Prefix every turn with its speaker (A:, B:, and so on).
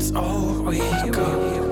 A: That's all we got.